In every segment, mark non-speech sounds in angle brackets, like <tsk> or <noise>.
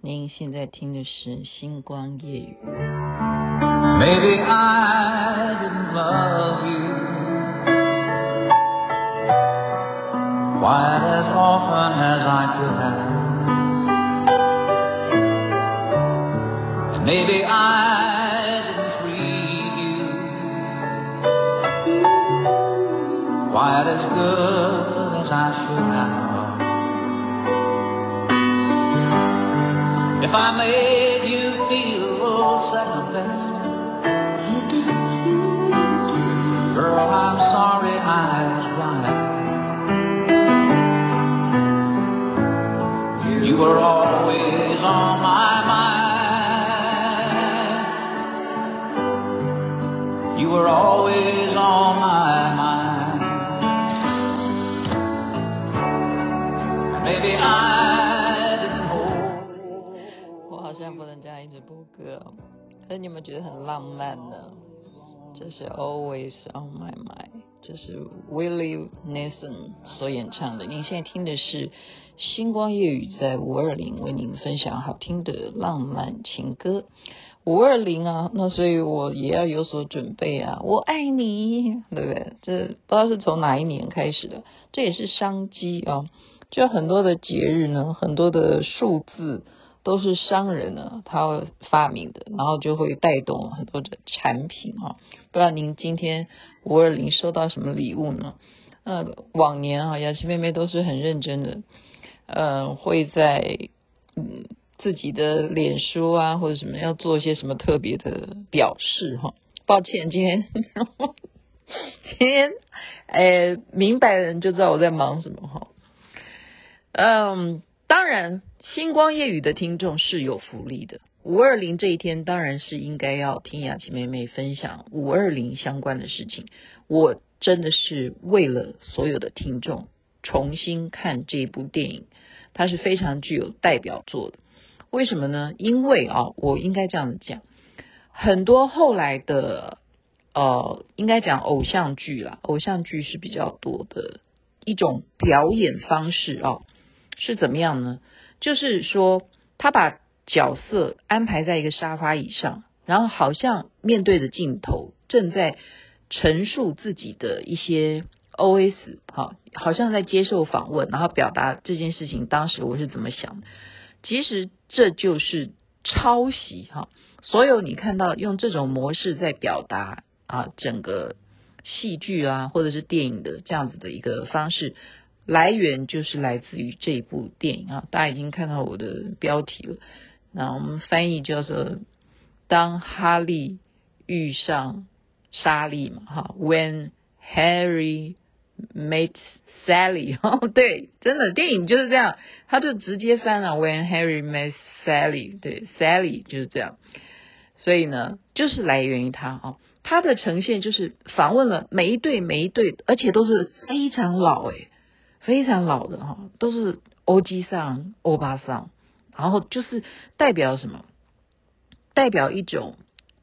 您现在听的是《星光夜雨》。Maybe I didn't love you quite as often as I could have. Maybe I If I made 很浪漫呢？这是 Always on My Mind，这是 Willie Nelson 所演唱的。您现在听的是星光夜雨，在五二零为您分享好听的浪漫情歌。五二零啊，那所以我也要有所准备啊！我爱你，对不对？这不知道是从哪一年开始的，这也是商机啊！就很多的节日呢，很多的数字。都是商人呢，他发明的，然后就会带动很多的产品啊。不知道您今天五二零收到什么礼物呢？那往年啊，雅琪妹妹都是很认真的，呃，会在嗯自己的脸书啊或者什么要做一些什么特别的表示哈。抱歉，今天 <laughs> 今天呃明白的人就知道我在忙什么哈。嗯。当然，星光夜雨的听众是有福利的。五二零这一天，当然是应该要听雅琪妹妹分享五二零相关的事情。我真的是为了所有的听众重新看这部电影，它是非常具有代表作的。为什么呢？因为啊，我应该这样讲，很多后来的呃，应该讲偶像剧啦，偶像剧是比较多的一种表演方式啊。是怎么样呢？就是说，他把角色安排在一个沙发椅上，然后好像面对着镜头，正在陈述自己的一些 OS，好，好像在接受访问，然后表达这件事情当时我是怎么想的。其实这就是抄袭哈，所有你看到用这种模式在表达啊，整个戏剧啊，或者是电影的这样子的一个方式。来源就是来自于这部电影啊，大家已经看到我的标题了。那我们翻译叫做“当哈利遇上莎莉”嘛，哈，When Harry Met Sally，<laughs> 哦，对，真的电影就是这样，他就直接翻了 “When Harry Met Sally”，对，Sally 就是这样。所以呢，就是来源于他啊，他的呈现就是访问了每一对每一对，而且都是非常老诶。非常老的哈，都是欧吉桑、欧巴桑，然后就是代表什么？代表一种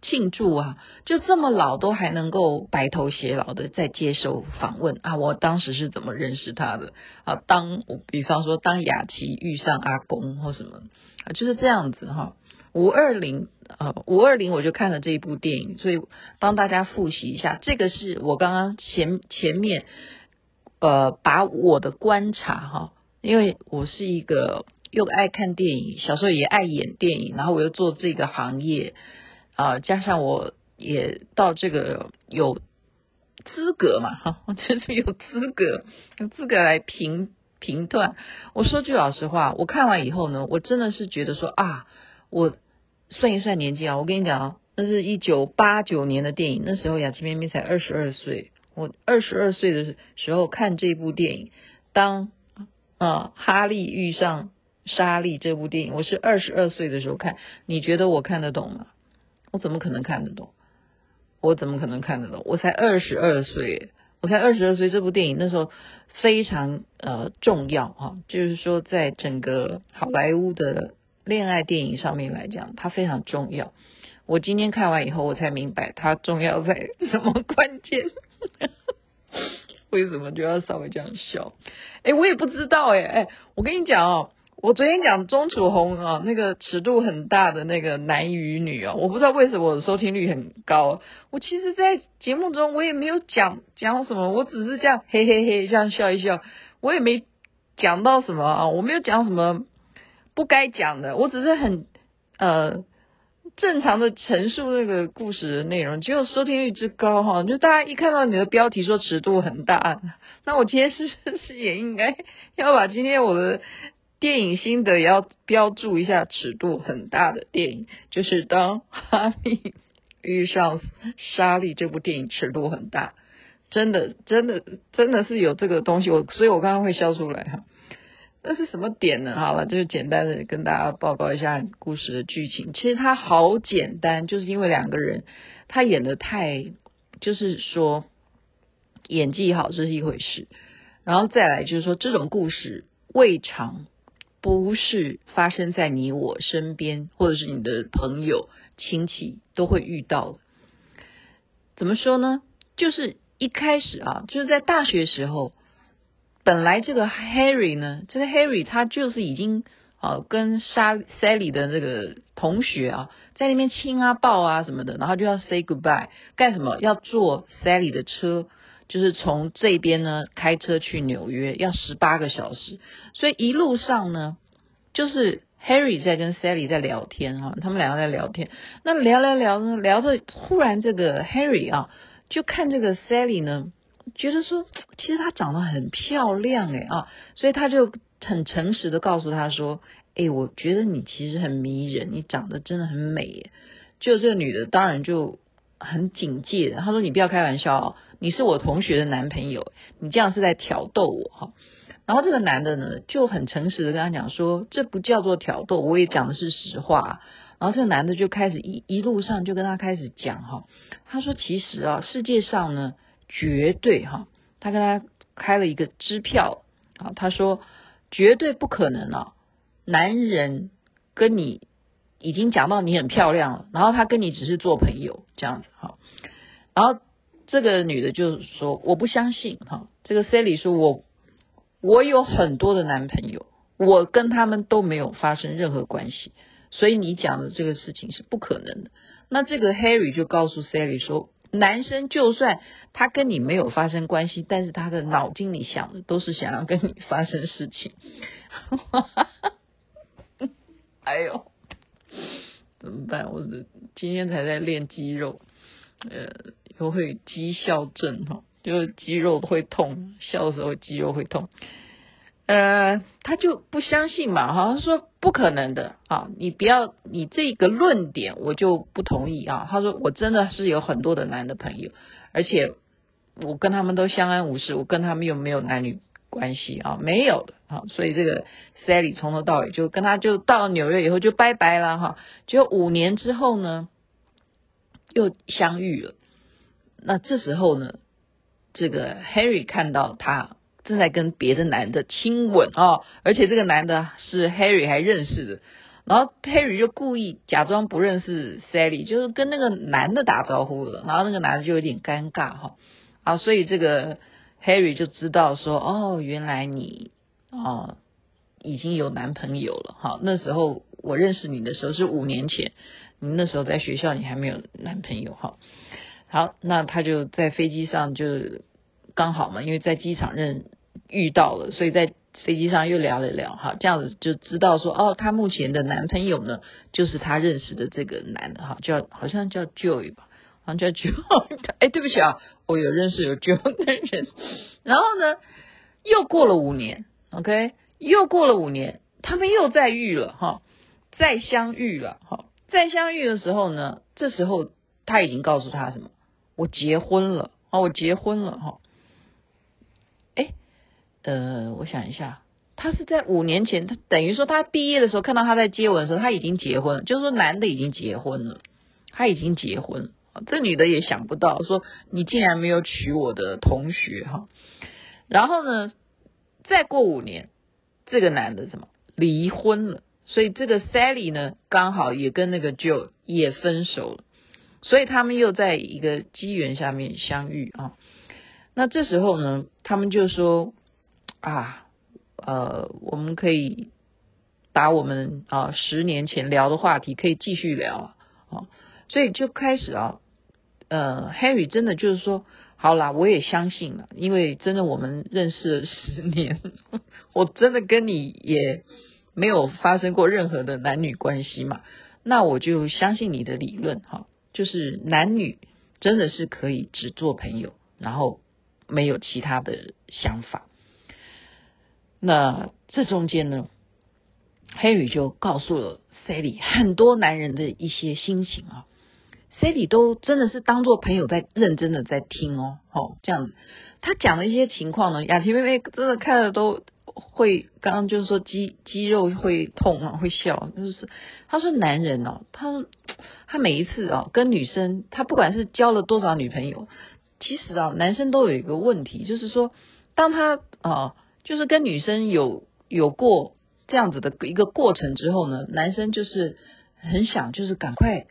庆祝啊！就这么老都还能够白头偕老的在接受访问啊！我当时是怎么认识他的啊？当我比方说当雅琪遇上阿公或什么啊，就是这样子哈。五二零啊，五二零我就看了这一部电影，所以帮大家复习一下，这个是我刚刚前前面。呃，把我的观察哈，因为我是一个又爱看电影，小时候也爱演电影，然后我又做这个行业啊、加上我也到这个有资格嘛哈，我 <laughs> 就是有资格有资格来评评断。我说句老实话，我看完以后呢，我真的是觉得说啊，我算一算年纪啊，我跟你讲啊，那是一九八九年的电影，那时候雅琪妹妹才二十二岁。我二十二岁的时候看这部电影，当啊哈利遇上莎莉这部电影，我是二十二岁的时候看，你觉得我看得懂吗？我怎么可能看得懂？我怎么可能看得懂？我才二十二岁，我才二十二岁，这部电影那时候非常呃重要啊，就是说在整个好莱坞的恋爱电影上面来讲，它非常重要。我今天看完以后，我才明白它重要在什么关键。<laughs> 为什么就要稍微这样笑？哎，我也不知道哎哎，我跟你讲哦，我昨天讲钟楚红啊，那个尺度很大的那个男与女啊，我不知道为什么我的收听率很高。我其实，在节目中我也没有讲讲什么，我只是这样嘿嘿嘿这样笑一笑，我也没讲到什么啊，我没有讲什么不该讲的，我只是很呃正常的陈述那个故事的内容，结果收听率之高哈，就大家一看到你的标题说尺度很大，那我今天是不是也应该要把今天我的。电影心得也要标注一下，尺度很大的电影，就是当哈利遇上莎莉这部电影尺度很大，真的真的真的是有这个东西，我所以我刚刚会笑出来哈。那是什么点呢？好了，就是简单的跟大家报告一下故事的剧情。其实它好简单，就是因为两个人他演的太，就是说演技好这是一回事，然后再来就是说这种故事未尝。不是发生在你我身边，或者是你的朋友、亲戚都会遇到的。怎么说呢？就是一开始啊，就是在大学时候，本来这个 Harry 呢，这个 Harry 他就是已经啊跟莎 Sally 的那个同学啊，在那边亲啊抱啊什么的，然后就要 say goodbye，干什么？要坐 Sally 的车。就是从这边呢开车去纽约要十八个小时，所以一路上呢，就是 Harry 在跟 Sally 在聊天哈，他们两个在聊天。那聊聊聊呢，聊着忽然这个 Harry 啊，就看这个 Sally 呢，觉得说 <tsk> 其实她长得很漂亮诶啊，所以他就很诚实的告诉她说，诶，我觉得你其实很迷人，你长得真的很美耶。就这个女的当然就很警戒，她说你不要开玩笑哦。你是我同学的男朋友，你这样是在挑逗我哈。然后这个男的呢就很诚实的跟他讲说，这不叫做挑逗，我也讲的是实话。然后这个男的就开始一一路上就跟他开始讲哈，他说其实啊世界上呢绝对哈，他跟他开了一个支票啊，他说绝对不可能啊，男人跟你已经讲到你很漂亮了，然后他跟你只是做朋友这样子哈，然后。这个女的就说：“我不相信哈。”这个 Sally 说：“我我有很多的男朋友，我跟他们都没有发生任何关系，所以你讲的这个事情是不可能的。”那这个 Harry 就告诉 Sally 说：“男生就算他跟你没有发生关系，但是他的脑筋里想的都是想要跟你发生事情。<laughs> ”哎呦，怎么办？我今天才在练肌肉，呃。都会肌笑症哈，就是肌肉会痛，笑的时候肌肉会痛。呃，他就不相信嘛，哈，他说不可能的啊，你不要你这个论点我就不同意啊。他说我真的是有很多的男的朋友，而且我跟他们都相安无事，我跟他们又没有男女关系啊，没有的啊。所以这个 Sally 从头到尾就跟他就到纽约以后就拜拜了哈，就五年之后呢又相遇了。那这时候呢，这个 Harry 看到他正在跟别的男的亲吻、哦，而且这个男的是 Harry 还认识的，然后 Harry 就故意假装不认识 Sally，就是跟那个男的打招呼了，然后那个男的就有点尴尬哈，啊，所以这个 Harry 就知道说，哦，原来你哦已经有男朋友了哈，那时候我认识你的时候是五年前，你那时候在学校你还没有男朋友哈。好，那他就在飞机上就刚好嘛，因为在机场认遇到了，所以在飞机上又聊了聊，哈，这样子就知道说，哦，他目前的男朋友呢，就是他认识的这个男的，哈，叫好像叫 Joy 吧，好像叫 Joy，<laughs> 哎，对不起啊，我有认识有 Joy 的人，然后呢，又过了五年，OK，又过了五年，他们又再遇了，哈，再相遇了，哈，再相遇的时候呢，这时候他已经告诉他什么？我结婚了啊！我结婚了哈！呃，我想一下，他是在五年前，他等于说他毕业的时候看到他在接吻的时候，他已经结婚了，就是说男的已经结婚了，他已经结婚了。这女的也想不到，说你竟然没有娶我的同学哈！然后呢，再过五年，这个男的什么离婚了，所以这个 Sally 呢，刚好也跟那个 Joe 也分手了。所以他们又在一个机缘下面相遇啊，那这时候呢，他们就说啊，呃，我们可以把我们啊十年前聊的话题可以继续聊啊，所以就开始啊，呃，Harry 真的就是说，好啦，我也相信了，因为真的我们认识了十年，<laughs> 我真的跟你也没有发生过任何的男女关系嘛，那我就相信你的理论哈，就是男女真的是可以只做朋友，然后没有其他的想法。那这中间呢，Harry 就告诉了 Sally 很多男人的一些心情啊，Sally 都真的是当做朋友在认真的在听哦，哦这样子，他讲的一些情况呢，雅琪妹妹真的看了都会，刚刚就是说肌肌肉会痛啊，会笑，就是他说男人哦，他他每一次啊跟女生，他不管是交了多少女朋友，其实啊男生都有一个问题，就是说当他啊。就是跟女生有有过这样子的一个过程之后呢，男生就是很想就是赶快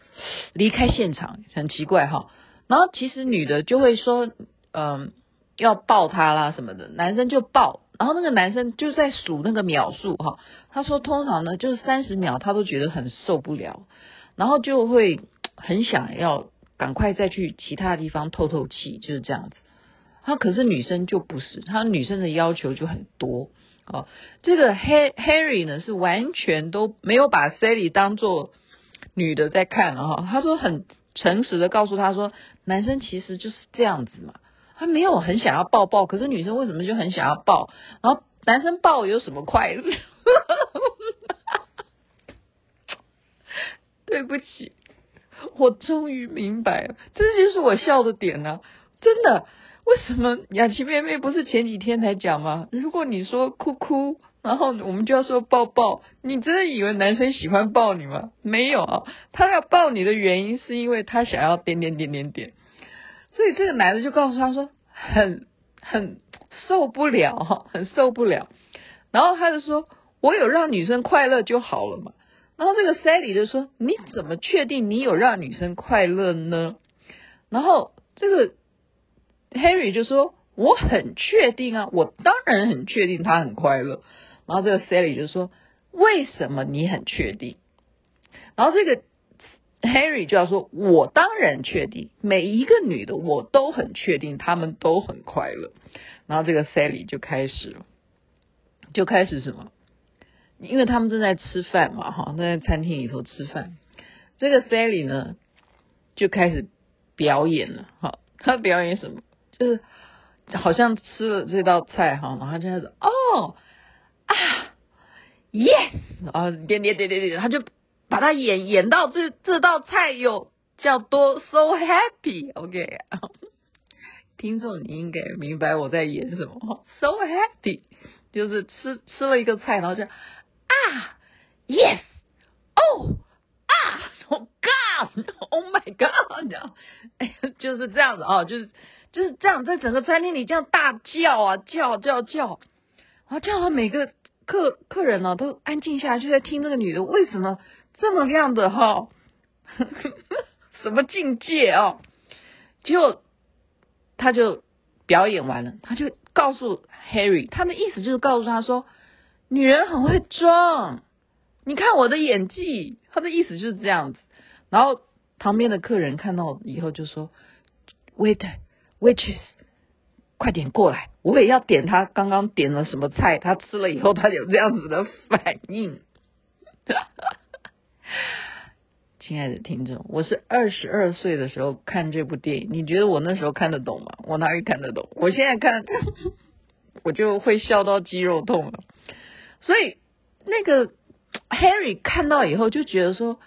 离开现场，很奇怪哈。然后其实女的就会说，嗯，要抱他啦什么的，男生就抱。然后那个男生就在数那个秒数哈，他说通常呢就是三十秒，他都觉得很受不了，然后就会很想要赶快再去其他地方透透气，就是这样子。他可是女生就不是，他女生的要求就很多哦。这个 Harry 呢是完全都没有把 Sally 当做女的在看了哈。他说很诚实的告诉他说，男生其实就是这样子嘛。他没有很想要抱抱，可是女生为什么就很想要抱？然后男生抱有什么快乐？<laughs> 对不起，我终于明白了，这就是我笑的点呢、啊，真的。为什么雅琪妹妹不是前几天才讲吗？如果你说哭哭，然后我们就要说抱抱，你真的以为男生喜欢抱你吗？没有啊，他要抱你的原因是因为他想要点点点点点，所以这个男的就告诉他说很很受不了哈，很受不了。然后他就说，我有让女生快乐就好了嘛。然后这个 Sally 就说，你怎么确定你有让女生快乐呢？然后这个。Harry 就说：“我很确定啊，我当然很确定他很快乐。”然后这个 Sally 就说：“为什么你很确定？”然后这个 Harry 就要说：“我当然确定，每一个女的我都很确定，她们都很快乐。”然后这个 Sally 就开始了，就开始什么？因为他们正在吃饭嘛，哈，正在餐厅里头吃饭。这个 Sally 呢，就开始表演了，哈，他表演什么？就是好像吃了这道菜哈，然后就开始哦啊，yes 啊，点点点点点，他就把它演演到这这道菜有叫多 so happy，OK，<laughs> 听众你应该明白我在演什么，so happy 就是吃吃了一个菜，然后就啊，yes，哦啊，oh God，oh my God，这样，哎，<laughs> 就是这样子啊，就是。就是这样，在整个餐厅里这样大叫啊叫叫叫，然后叫到每个客客人呢、都安静下来，就在听这个女的为什么这么样的哈、<laughs> 什么境界哦？结果他就表演完了，他就告诉 Harry，他的意思就是告诉他说，女人很会装，你看我的演技，他的意思就是这样子。然后旁边的客人看到以后就说，Waiter。Waitress，快点过来！我也要点他刚刚点了什么菜，他吃了以后他有这样子的反应。<laughs> 亲爱的听众，我是二十二岁的时候看这部电影，你觉得我那时候看得懂吗？我哪里看得懂？我现在看，我就会笑到肌肉痛了。所以那个 Harry 看到以后就觉得说，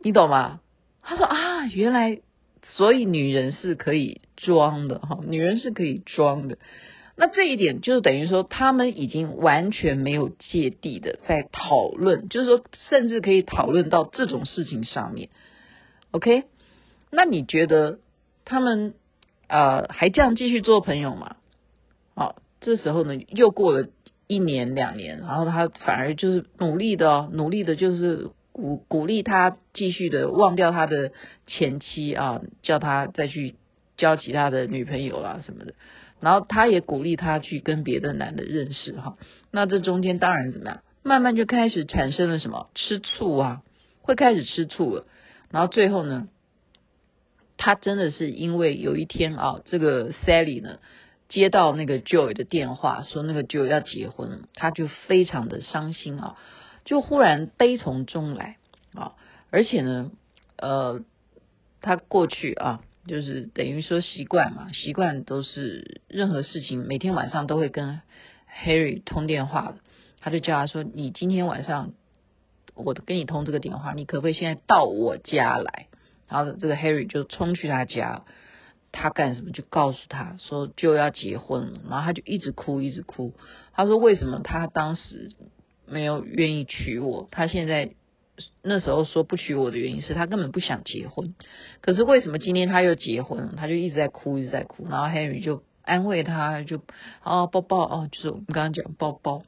你懂吗？他说啊，原来。所以女人是可以装的哈，女人是可以装的。那这一点就是等于说，他们已经完全没有芥蒂的在讨论，就是说，甚至可以讨论到这种事情上面。OK，那你觉得他们呃还这样继续做朋友吗？好，这时候呢，又过了一年两年，然后他反而就是努力的哦，努力的就是。鼓鼓励他继续的忘掉他的前妻啊，叫他再去交其他的女朋友啦什么的，然后他也鼓励他去跟别的男的认识哈。那这中间当然怎么样？慢慢就开始产生了什么吃醋啊，会开始吃醋了。然后最后呢，他真的是因为有一天啊，这个 Sally 呢接到那个 Joy 的电话，说那个 Joy 要结婚，他就非常的伤心啊，就忽然悲从中来啊，而且呢，呃，他过去啊。就是等于说习惯嘛，习惯都是任何事情每天晚上都会跟 Harry 通电话的，他就叫他说：“你今天晚上我跟你通这个电话，你可不可以现在到我家来？”然后这个 Harry 就冲去他家，他干什么就告诉他说就要结婚了，然后他就一直哭一直哭，他说为什么他当时没有愿意娶我，他现在。那时候说不娶我的原因是他根本不想结婚，可是为什么今天他又结婚了？他就一直在哭，一直在哭。然后 Henry 就安慰他，就哦抱抱哦，就是我们刚刚讲抱抱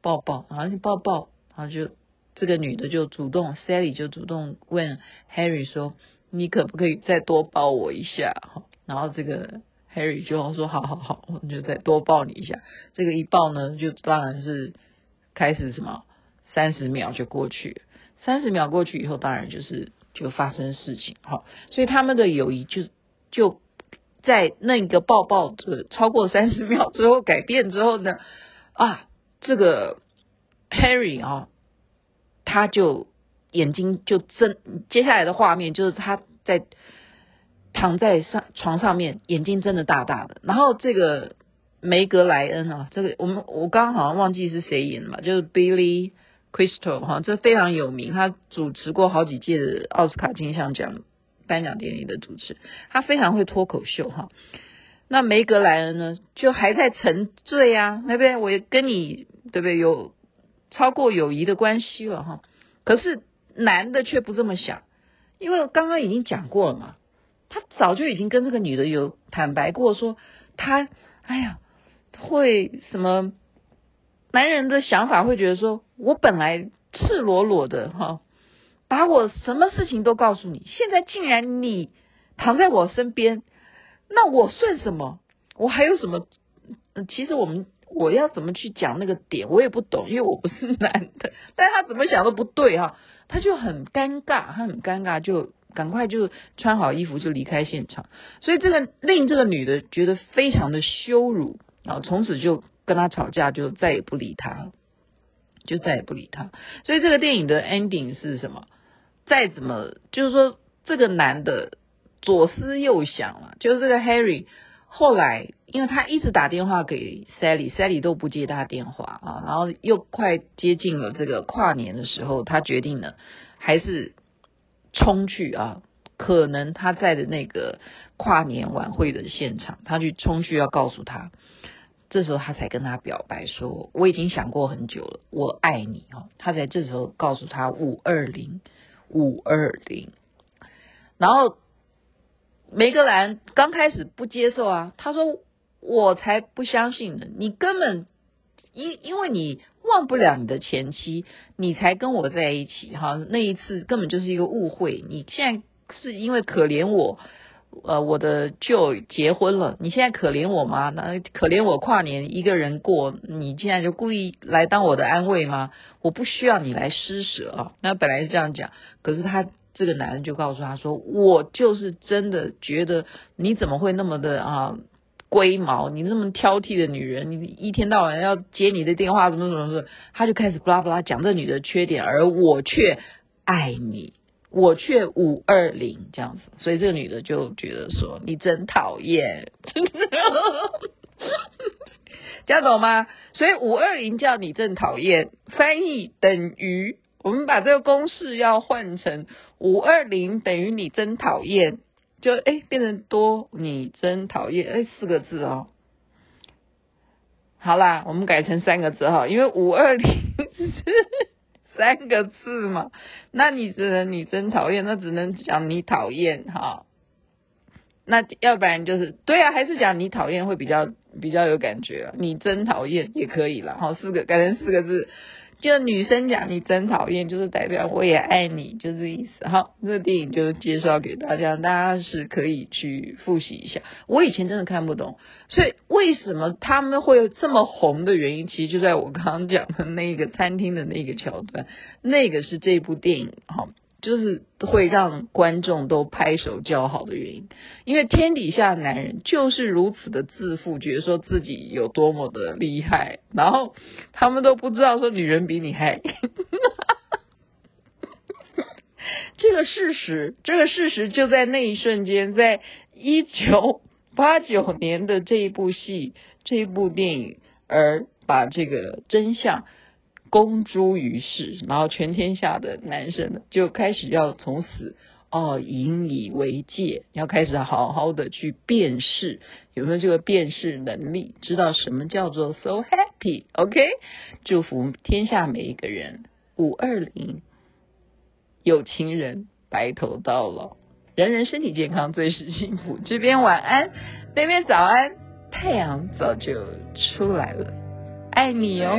抱抱，然后就抱抱，然后就这个女的就主动，Sally 就主动问 Henry 说：“你可不可以再多抱我一下？”然后这个 Henry 就说：“好好好，我就再多抱你一下。”这个一抱呢，就当然是开始什么三十秒就过去了。三十秒过去以后，当然就是就发生事情哈，所以他们的友谊就就在那个抱抱的超过三十秒之后改变之后呢，啊，这个 Harry 啊，他就眼睛就睁，接下来的画面就是他在躺在上床上面，眼睛睁得大大的，然后这个梅格莱恩啊，这个我们我刚刚好像忘记是谁演的嘛，就是 Billy。Crystal 哈，这非常有名，他主持过好几届的奥斯卡金像奖颁奖典礼的主持，他非常会脱口秀哈。那梅格莱恩呢，就还在沉醉啊，对不对？我也跟你对不对有超过友谊的关系了哈。可是男的却不这么想，因为刚刚已经讲过了嘛，他早就已经跟这个女的有坦白过，说他哎呀会什么。男人的想法会觉得说，我本来赤裸裸的哈，把我什么事情都告诉你，现在竟然你躺在我身边，那我算什么？我还有什么？其实我们我要怎么去讲那个点，我也不懂，因为我不是男的。但他怎么想都不对哈，他就很尴尬，他很尴尬，就赶快就穿好衣服就离开现场。所以这个令这个女的觉得非常的羞辱啊，从此就。跟他吵架，就再也不理他，就再也不理他。所以这个电影的 ending 是什么？再怎么就是说，这个男的左思右想了，就是这个 Harry 后来，因为他一直打电话给 Sally，Sally 都不接他电话啊，然后又快接近了这个跨年的时候，他决定了还是冲去啊，可能他在的那个跨年晚会的现场，他去冲去要告诉他。这时候他才跟他表白说：“我已经想过很久了，我爱你。”哈，他在这时候告诉他五二零五二零，然后梅格兰刚开始不接受啊，他说：“我才不相信呢，你根本因因为你忘不了你的前妻，你才跟我在一起哈。那一次根本就是一个误会，你现在是因为可怜我。”呃，我的舅结婚了，你现在可怜我吗？那可怜我跨年一个人过，你现在就故意来当我的安慰吗？我不需要你来施舍啊。那本来是这样讲，可是他这个男人就告诉他说，我就是真的觉得你怎么会那么的啊龟毛？你那么挑剔的女人，你一天到晚要接你的电话，怎么怎么怎么，他就开始巴拉巴拉讲这女的缺点，而我却爱你。我却五二零这样子，所以这个女的就觉得说你真讨厌，<laughs> 这样懂吗？所以五二零叫你真讨厌，翻译等于我们把这个公式要换成五二零等于你真讨厌，就哎变成多你真讨厌哎四个字哦。好啦，我们改成三个字哈，因为五二零是。<laughs> <laughs> 三个字嘛，那你只能你真讨厌，那只能讲你讨厌哈。那要不然就是对啊，还是讲你讨厌会比较比较有感觉啊。你真讨厌也可以了，好，四个改成四个字，就女生讲你真讨厌，就是代表我也爱你，就这意思。好，这个电影就是介绍给大家，大家是可以去复习一下。我以前真的看不懂，所以为什么他们会有这么红的原因，其实就在我刚刚讲的那个餐厅的那个桥段，那个是这部电影好。就是会让观众都拍手叫好的原因，因为天底下男人就是如此的自负，觉得说自己有多么的厉害，然后他们都不知道说女人比你还。<laughs> 这个事实，这个事实就在那一瞬间，在一九八九年的这一部戏，这一部电影，而把这个真相。公诸于世，然后全天下的男生呢，就开始要从此哦引以为戒，要开始好好的去辨识，有没有这个辨识能力，知道什么叫做 so happy？OK，祝福天下每一个人五二零有情人白头到老，人人身体健康，最是幸福。这边晚安，那边早安，太阳早就出来了，爱你哦。